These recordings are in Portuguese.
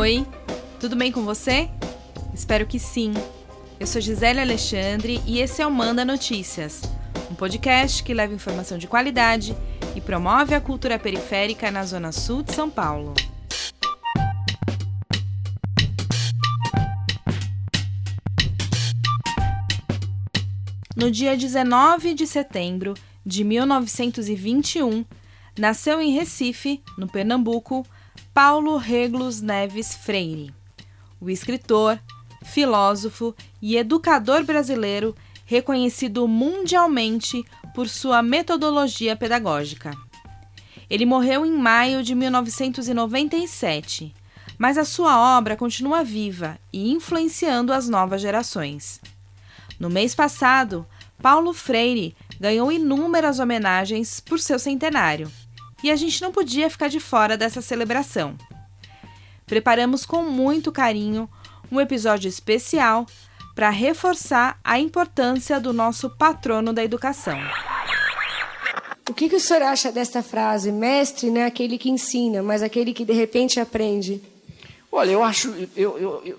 Oi, tudo bem com você? Espero que sim. Eu sou Gisele Alexandre e esse é o Manda Notícias, um podcast que leva informação de qualidade e promove a cultura periférica na Zona Sul de São Paulo. No dia 19 de setembro de 1921, nasceu em Recife, no Pernambuco, Paulo Reglos Neves Freire. O escritor, filósofo e educador brasileiro reconhecido mundialmente por sua metodologia pedagógica. Ele morreu em maio de 1997, mas a sua obra continua viva e influenciando as novas gerações. No mês passado, Paulo Freire ganhou inúmeras homenagens por seu centenário, e a gente não podia ficar de fora dessa celebração. Preparamos com muito carinho um episódio especial para reforçar a importância do nosso patrono da educação. O que, que o senhor acha dessa frase? Mestre não é aquele que ensina, mas aquele que de repente aprende. Olha, eu acho. Eu, eu, eu,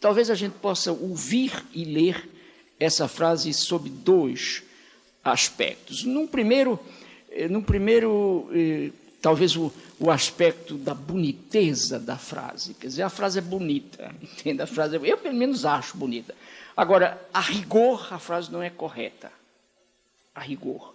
talvez a gente possa ouvir e ler essa frase sob dois aspectos. Num primeiro, eh, num primeiro eh, talvez o, o aspecto da boniteza da frase. Quer dizer, a frase é bonita, entende? A frase, é, eu pelo menos acho bonita. Agora, a rigor, a frase não é correta. A rigor.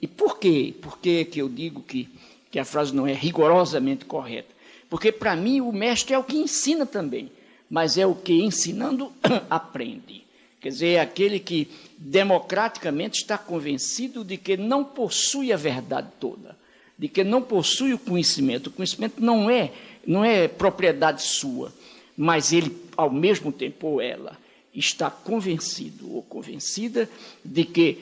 E por quê? Por que, que eu digo que, que a frase não é rigorosamente correta? Porque, para mim, o mestre é o que ensina também, mas é o que, ensinando, aprende. Quer dizer, é aquele que democraticamente está convencido de que não possui a verdade toda, de que não possui o conhecimento. O conhecimento não é, não é propriedade sua, mas ele, ao mesmo tempo, ou ela, está convencido ou convencida de que,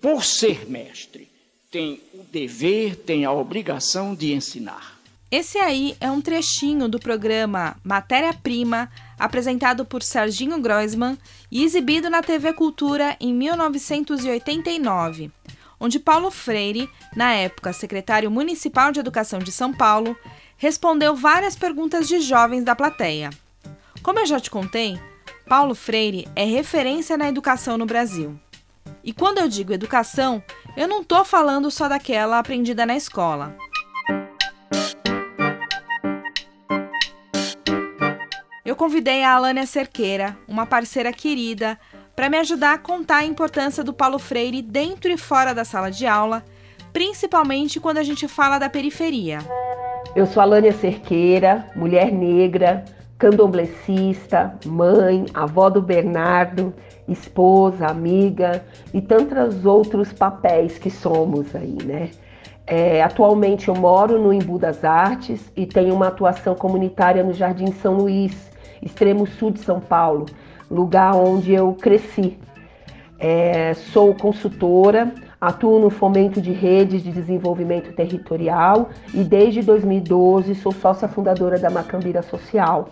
por ser mestre, tem o dever, tem a obrigação de ensinar. Esse aí é um trechinho do programa Matéria Prima, apresentado por Serginho Groisman e exibido na TV Cultura em 1989, onde Paulo Freire, na época secretário municipal de Educação de São Paulo, respondeu várias perguntas de jovens da plateia. Como eu já te contei, Paulo Freire é referência na educação no Brasil. E quando eu digo educação, eu não estou falando só daquela aprendida na escola. Convidei a Alânia Cerqueira, uma parceira querida, para me ajudar a contar a importância do Paulo Freire dentro e fora da sala de aula, principalmente quando a gente fala da periferia. Eu sou Alânia Cerqueira, mulher negra, candomblessista, mãe, avó do Bernardo, esposa, amiga e tantos outros papéis que somos aí, né? É, atualmente eu moro no Embu das Artes e tenho uma atuação comunitária no Jardim São Luís, extremo sul de São Paulo, lugar onde eu cresci. É, sou consultora, atuo no fomento de redes de desenvolvimento territorial e desde 2012 sou sócia fundadora da Macambira Social.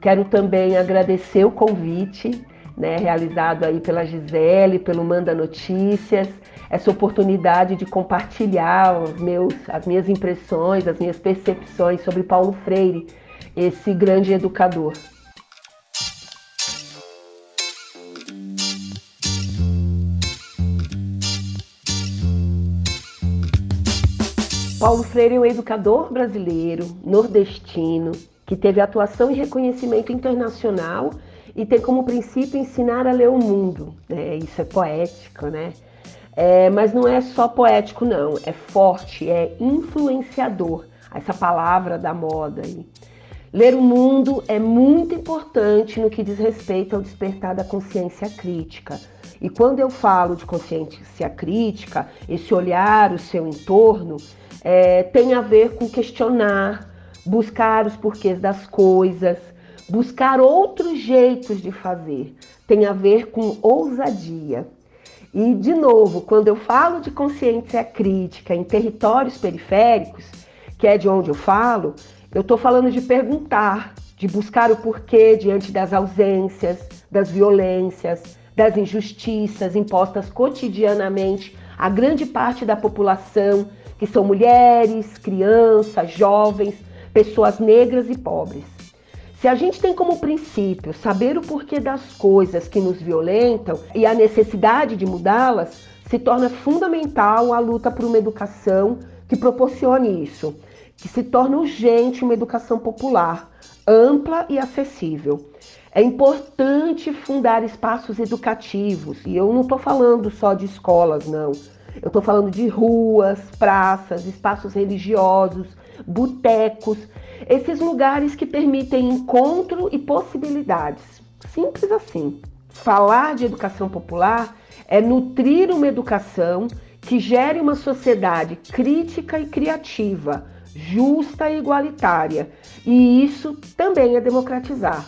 Quero também agradecer o convite né, realizado aí pela Gisele, pelo Manda Notícias, essa oportunidade de compartilhar meus, as minhas impressões, as minhas percepções sobre Paulo Freire, esse grande educador. Paulo Freire é um educador brasileiro, nordestino, que teve atuação e reconhecimento internacional e tem como princípio ensinar a ler o mundo. É, isso é poético, né? É, mas não é só poético, não. É forte, é influenciador. Essa palavra da moda aí. Ler o mundo é muito importante no que diz respeito ao despertar da consciência crítica. E quando eu falo de consciência crítica, esse olhar o seu entorno é, tem a ver com questionar, buscar os porquês das coisas, buscar outros jeitos de fazer. Tem a ver com ousadia. E, de novo, quando eu falo de consciência crítica em territórios periféricos, que é de onde eu falo, eu estou falando de perguntar, de buscar o porquê diante das ausências, das violências, das injustiças impostas cotidianamente a grande parte da população, que são mulheres, crianças, jovens, pessoas negras e pobres. Se a gente tem como princípio saber o porquê das coisas que nos violentam e a necessidade de mudá-las, se torna fundamental a luta por uma educação que proporcione isso, que se torna urgente uma educação popular, ampla e acessível. É importante fundar espaços educativos, e eu não estou falando só de escolas, não. Eu estou falando de ruas, praças, espaços religiosos, botecos, esses lugares que permitem encontro e possibilidades. Simples assim. Falar de educação popular é nutrir uma educação que gere uma sociedade crítica e criativa, justa e igualitária. E isso também é democratizar.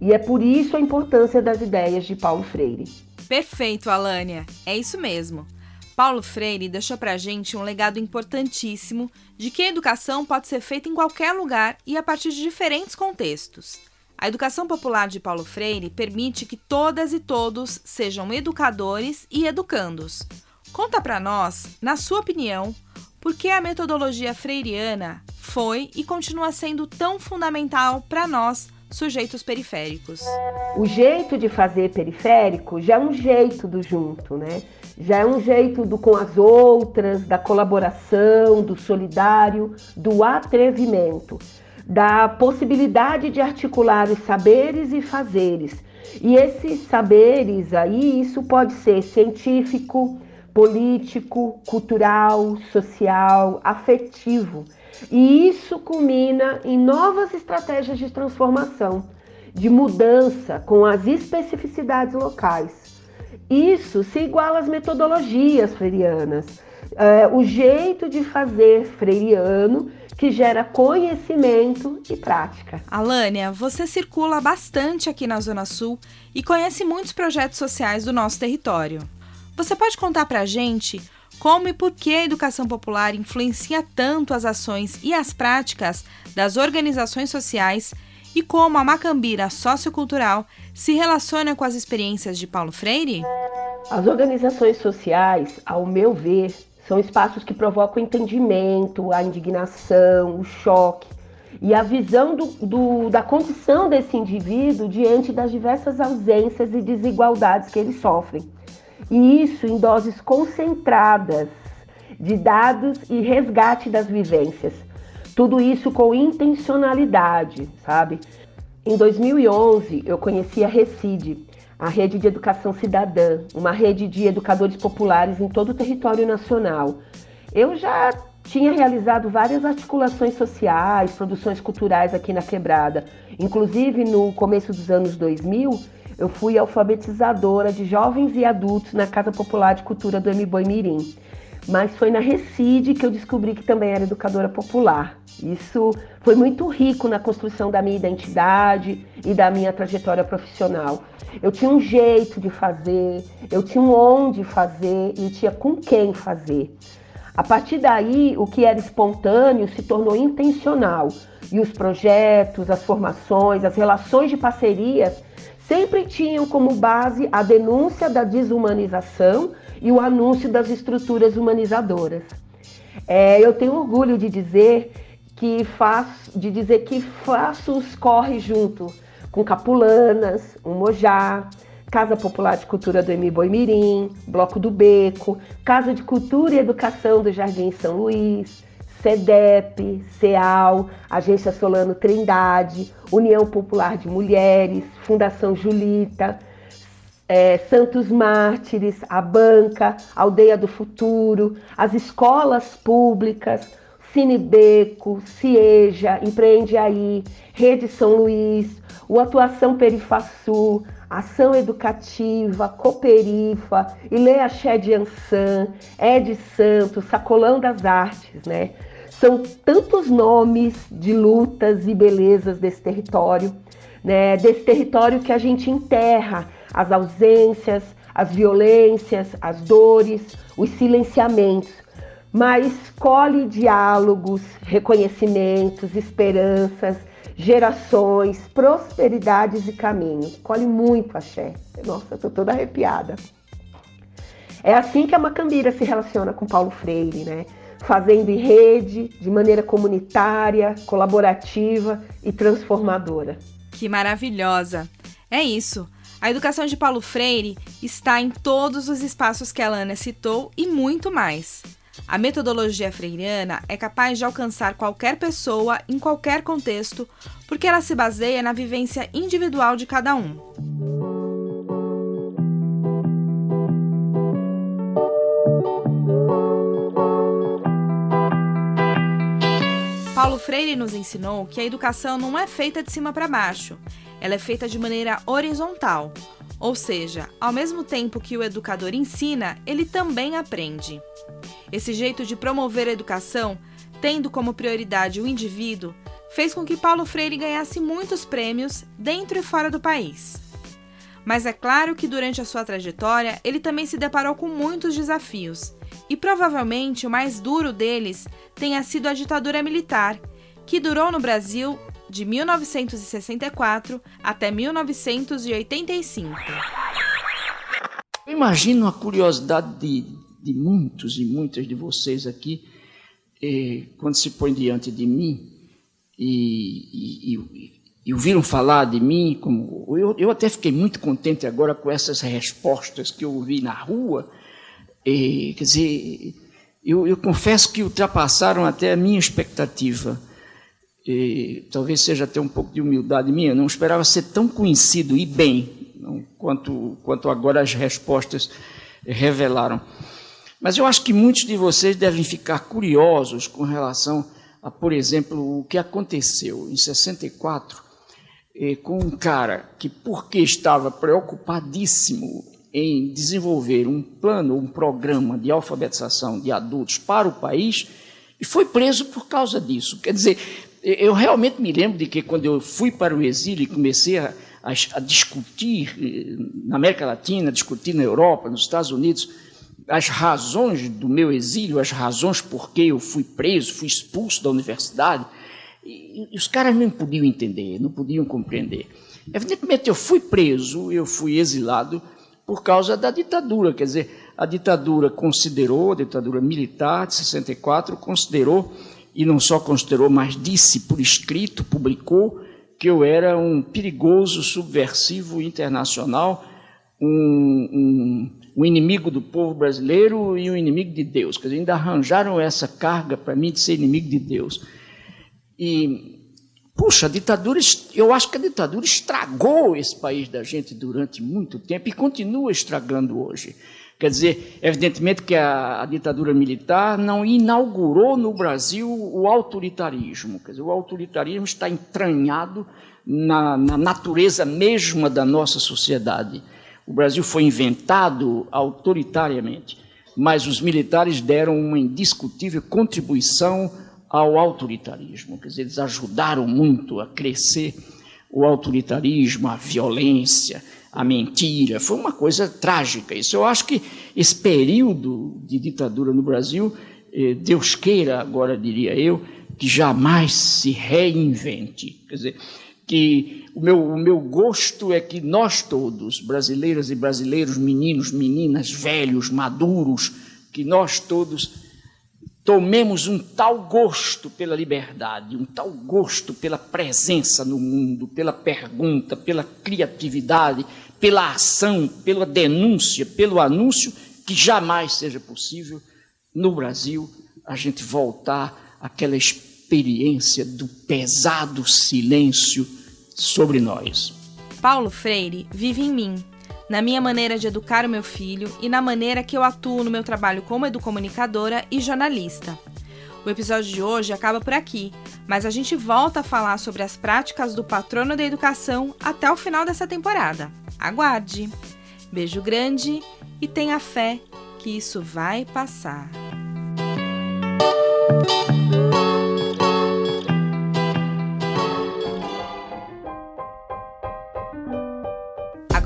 E é por isso a importância das ideias de Paulo Freire. Perfeito, Alânia. É isso mesmo. Paulo Freire deixou para a gente um legado importantíssimo de que a educação pode ser feita em qualquer lugar e a partir de diferentes contextos. A educação popular de Paulo Freire permite que todas e todos sejam educadores e educandos. Conta para nós, na sua opinião, por que a metodologia freiriana foi e continua sendo tão fundamental para nós, sujeitos periféricos. O jeito de fazer periférico já é um jeito do junto, né? Já é um jeito do com as outras, da colaboração, do solidário, do atrevimento, da possibilidade de articular os saberes e fazeres. E esses saberes aí, isso pode ser científico, político, cultural, social, afetivo. E isso culmina em novas estratégias de transformação, de mudança com as especificidades locais. Isso se iguala às metodologias freirianas, é, o jeito de fazer freiriano que gera conhecimento e prática. Alânia, você circula bastante aqui na Zona Sul e conhece muitos projetos sociais do nosso território. Você pode contar para a gente como e por que a educação popular influencia tanto as ações e as práticas das organizações sociais e como a macambira sociocultural se relaciona com as experiências de Paulo Freire? As organizações sociais, ao meu ver, são espaços que provocam o entendimento, a indignação, o choque e a visão do, do, da condição desse indivíduo diante das diversas ausências e desigualdades que eles sofrem e isso em doses concentradas de dados e resgate das vivências. Tudo isso com intencionalidade, sabe? Em 2011, eu conheci a Recide, a Rede de Educação Cidadã, uma rede de educadores populares em todo o território nacional. Eu já tinha realizado várias articulações sociais, produções culturais aqui na Quebrada. Inclusive, no começo dos anos 2000, eu fui alfabetizadora de jovens e adultos na Casa Popular de Cultura do Mboi Mirim. Mas foi na Recide que eu descobri que também era educadora popular. Isso foi muito rico na construção da minha identidade e da minha trajetória profissional. Eu tinha um jeito de fazer, eu tinha um onde fazer e tinha com quem fazer. A partir daí, o que era espontâneo se tornou intencional e os projetos, as formações, as relações de parcerias sempre tinham como base a denúncia da desumanização e o anúncio das estruturas humanizadoras. É, eu tenho orgulho de dizer que faço, de dizer que faço os corre junto com Capulanas, o Mojá, Casa Popular de Cultura do Emi Boimirim, Bloco do Beco, Casa de Cultura e Educação do Jardim São Luís, CEDEP, CEAL, Agência Solano Trindade, União Popular de Mulheres, Fundação Julita, é, Santos Mártires, a Banca, Aldeia do Futuro, as escolas públicas, Cinebeco, Cieja, Empreende Aí, Rede São Luís, o Atuação Perifaçu, Ação Educativa, Coperifa, Ilê Axé de Ansan, Ed Santos, Sacolão das Artes, né? São tantos nomes de lutas e belezas desse território, né? Desse território que a gente enterra as ausências, as violências, as dores, os silenciamentos, mas colhe diálogos, reconhecimentos, esperanças, gerações, prosperidades e caminhos. Colhe muito axé. Nossa, eu tô toda arrepiada. É assim que a Macambira se relaciona com Paulo Freire, né? Fazendo em rede, de maneira comunitária, colaborativa e transformadora. Que maravilhosa! É isso. A educação de Paulo Freire está em todos os espaços que a Lana citou e muito mais. A metodologia freiriana é capaz de alcançar qualquer pessoa em qualquer contexto, porque ela se baseia na vivência individual de cada um. Paulo Freire nos ensinou que a educação não é feita de cima para baixo, ela é feita de maneira horizontal, ou seja, ao mesmo tempo que o educador ensina, ele também aprende. Esse jeito de promover a educação, tendo como prioridade o indivíduo, fez com que Paulo Freire ganhasse muitos prêmios dentro e fora do país. Mas é claro que durante a sua trajetória ele também se deparou com muitos desafios, e provavelmente o mais duro deles tenha sido a ditadura militar, que durou no Brasil de 1964 até 1985. Eu imagino a curiosidade de, de muitos e muitas de vocês aqui, eh, quando se põe diante de mim e, e, e, ouviram falar de mim, como eu, eu até fiquei muito contente agora com essas respostas que eu ouvi na rua, e, quer dizer, eu, eu, confesso que ultrapassaram até a minha expectativa. E, talvez seja até um pouco de humildade minha, não esperava ser tão conhecido e bem quanto, quanto agora as respostas revelaram. Mas eu acho que muitos de vocês devem ficar curiosos com relação a, por exemplo, o que aconteceu em 64 eh, com um cara que, porque estava preocupadíssimo em desenvolver um plano, um programa de alfabetização de adultos para o país e foi preso por causa disso. Quer dizer, eu realmente me lembro de que quando eu fui para o exílio e comecei a, a, a discutir eh, na América Latina, discutir na Europa, nos Estados Unidos, as razões do meu exílio, as razões por que eu fui preso, fui expulso da universidade, e, e os caras não podiam entender, não podiam compreender. Evidentemente, eu fui preso, eu fui exilado por causa da ditadura. Quer dizer, a ditadura considerou, a ditadura militar de 64, considerou, e não só considerou, mas disse por escrito, publicou, que eu era um perigoso subversivo internacional, um, um, um inimigo do povo brasileiro e um inimigo de Deus. Quer dizer, ainda arranjaram essa carga para mim de ser inimigo de Deus. E Puxa, a ditadura, eu acho que a ditadura estragou esse país da gente durante muito tempo e continua estragando hoje. Quer dizer, evidentemente que a, a, ditadura militar não inaugurou no Brasil o autoritarismo. Quer dizer, o autoritarismo está entranhado na, na natureza mesma da nossa sociedade. O Brasil foi inventado autoritariamente, mas os militares deram uma indiscutível contribuição ao autoritarismo. Quer dizer, eles ajudaram muito a crescer o autoritarismo, a violência, a mentira. Foi uma coisa trágica isso. Eu acho que esse período de ditadura no Brasil, eh, Deus queira, agora diria eu, que jamais se reinvente. Quer dizer, que o meu, o meu gosto é que nós todos, brasileiras e brasileiros, meninos, meninas, velhos, maduros, que nós todos tomemos um tal gosto pela liberdade, um tal gosto pela presença no mundo, pela pergunta, pela criatividade, pela ação, pela denúncia, pelo anúncio, que jamais seja possível no Brasil a gente voltar àquela experiência do pesado silêncio sobre nós. Paulo Freire vive em mim na minha maneira de educar o meu filho e na maneira que eu atuo no meu trabalho como educomunicadora e jornalista. O episódio de hoje acaba por aqui, mas a gente volta a falar sobre as práticas do patrono da educação até o final dessa temporada. Aguarde! Beijo grande e tenha fé que isso vai passar.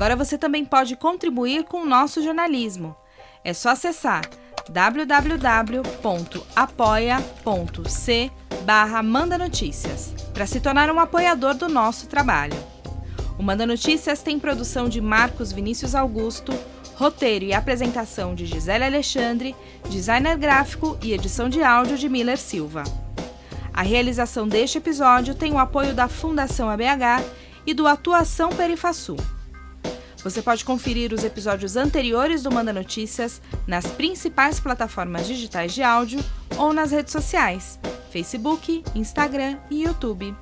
Agora você também pode contribuir com o nosso jornalismo. É só acessar www.apoia.c barra Manda Notícias para se tornar um apoiador do nosso trabalho. O Manda Notícias tem produção de Marcos Vinícius Augusto, roteiro e apresentação de Gisele Alexandre, designer gráfico e edição de áudio de Miller Silva. A realização deste episódio tem o apoio da Fundação ABH e do Atuação Perifasul. Você pode conferir os episódios anteriores do Manda Notícias nas principais plataformas digitais de áudio ou nas redes sociais, Facebook, Instagram e YouTube.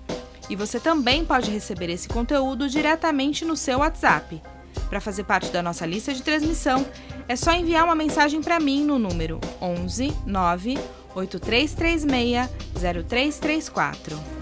E você também pode receber esse conteúdo diretamente no seu WhatsApp. Para fazer parte da nossa lista de transmissão, é só enviar uma mensagem para mim no número 11 9 8336 0334.